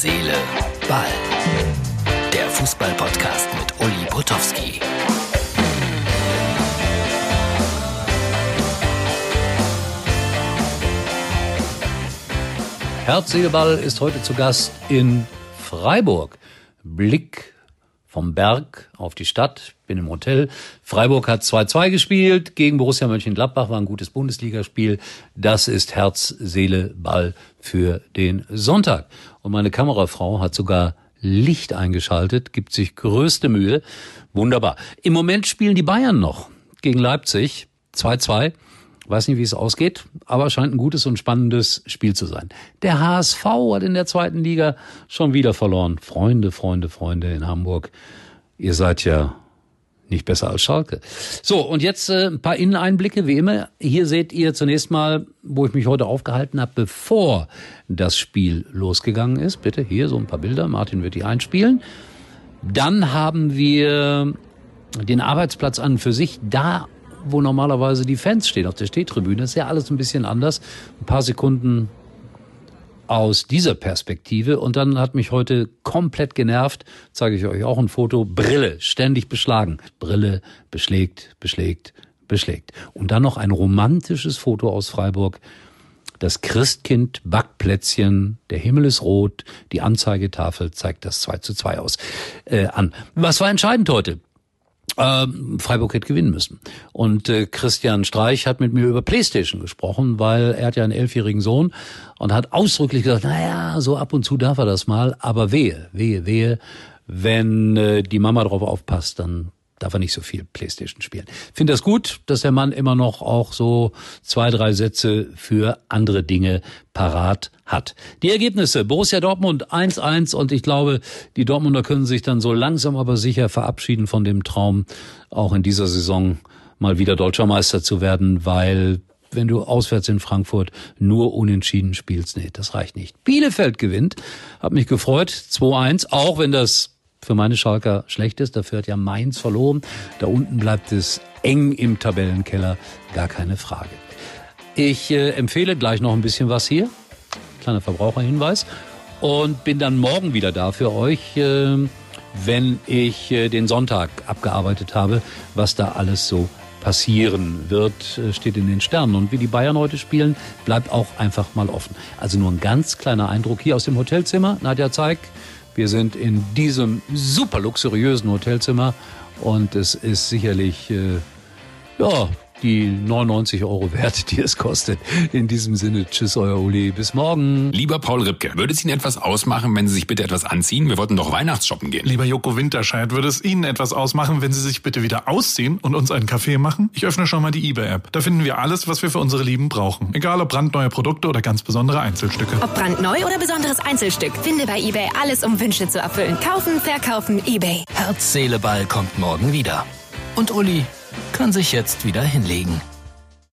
Seele, Ball. Der Fußball-Podcast mit Uli Potowski. Herz, Seele, Ball ist heute zu Gast in Freiburg. Blick vom Berg auf die Stadt, bin im Hotel. Freiburg hat 2-2 gespielt gegen Borussia Mönchengladbach, war ein gutes Bundesligaspiel. Das ist Herz, Seele, Ball für den Sonntag. Und meine Kamerafrau hat sogar Licht eingeschaltet, gibt sich größte Mühe. Wunderbar. Im Moment spielen die Bayern noch gegen Leipzig 2-2. Weiß nicht, wie es ausgeht, aber scheint ein gutes und spannendes Spiel zu sein. Der HSV hat in der zweiten Liga schon wieder verloren. Freunde, Freunde, Freunde in Hamburg. Ihr seid ja nicht besser als Schalke. So, und jetzt äh, ein paar Inneneinblicke, wie immer. Hier seht ihr zunächst mal, wo ich mich heute aufgehalten habe, bevor das Spiel losgegangen ist. Bitte hier so ein paar Bilder. Martin wird die einspielen. Dann haben wir den Arbeitsplatz an für sich. Da wo normalerweise die Fans stehen auf der Stehtribüne. Das ist ja alles ein bisschen anders. Ein paar Sekunden aus dieser Perspektive. Und dann hat mich heute komplett genervt, zeige ich euch auch ein Foto, Brille, ständig beschlagen. Brille beschlägt, beschlägt, beschlägt. Und dann noch ein romantisches Foto aus Freiburg. Das Christkind Backplätzchen, der Himmel ist rot, die Anzeigetafel zeigt das 2 zu 2 aus, äh, an. Was war entscheidend heute? Ähm, Freiburg hätte gewinnen müssen. Und äh, Christian Streich hat mit mir über Playstation gesprochen, weil er hat ja einen elfjährigen Sohn und hat ausdrücklich gesagt, naja, so ab und zu darf er das mal, aber wehe, wehe, wehe, wenn äh, die Mama drauf aufpasst, dann darf er nicht so viel Playstation spielen. Finde das gut, dass der Mann immer noch auch so zwei, drei Sätze für andere Dinge parat hat. Die Ergebnisse. Borussia Dortmund 1-1 und ich glaube, die Dortmunder können sich dann so langsam aber sicher verabschieden von dem Traum, auch in dieser Saison mal wieder deutscher Meister zu werden, weil wenn du auswärts in Frankfurt nur unentschieden spielst, nee, das reicht nicht. Bielefeld gewinnt, hat mich gefreut, 2-1, auch wenn das für meine Schalker schlecht ist. Dafür hat ja Mainz verloren. Da unten bleibt es eng im Tabellenkeller, gar keine Frage. Ich äh, empfehle gleich noch ein bisschen was hier. Kleiner Verbraucherhinweis. Und bin dann morgen wieder da für euch, äh, wenn ich äh, den Sonntag abgearbeitet habe, was da alles so passieren wird, äh, steht in den Sternen. Und wie die Bayern heute spielen, bleibt auch einfach mal offen. Also nur ein ganz kleiner Eindruck hier aus dem Hotelzimmer. Nadja Zeig, wir sind in diesem super luxuriösen Hotelzimmer und es ist sicherlich, äh, ja, die 99 Euro wert, die es kostet. In diesem Sinne, tschüss, euer Uli, bis morgen. Lieber Paul Ripke, würde es Ihnen etwas ausmachen, wenn Sie sich bitte etwas anziehen? Wir wollten doch Weihnachtsshoppen gehen. Lieber Joko Winterscheid, würde es Ihnen etwas ausmachen, wenn Sie sich bitte wieder ausziehen und uns einen Kaffee machen? Ich öffne schon mal die eBay-App. Da finden wir alles, was wir für unsere Lieben brauchen. Egal ob brandneue Produkte oder ganz besondere Einzelstücke. Ob brandneu oder besonderes Einzelstück, finde bei eBay alles, um Wünsche zu erfüllen. Kaufen, verkaufen, eBay. Herz, Seele, Ball kommt morgen wieder. Und Uli kann sich jetzt wieder hinlegen.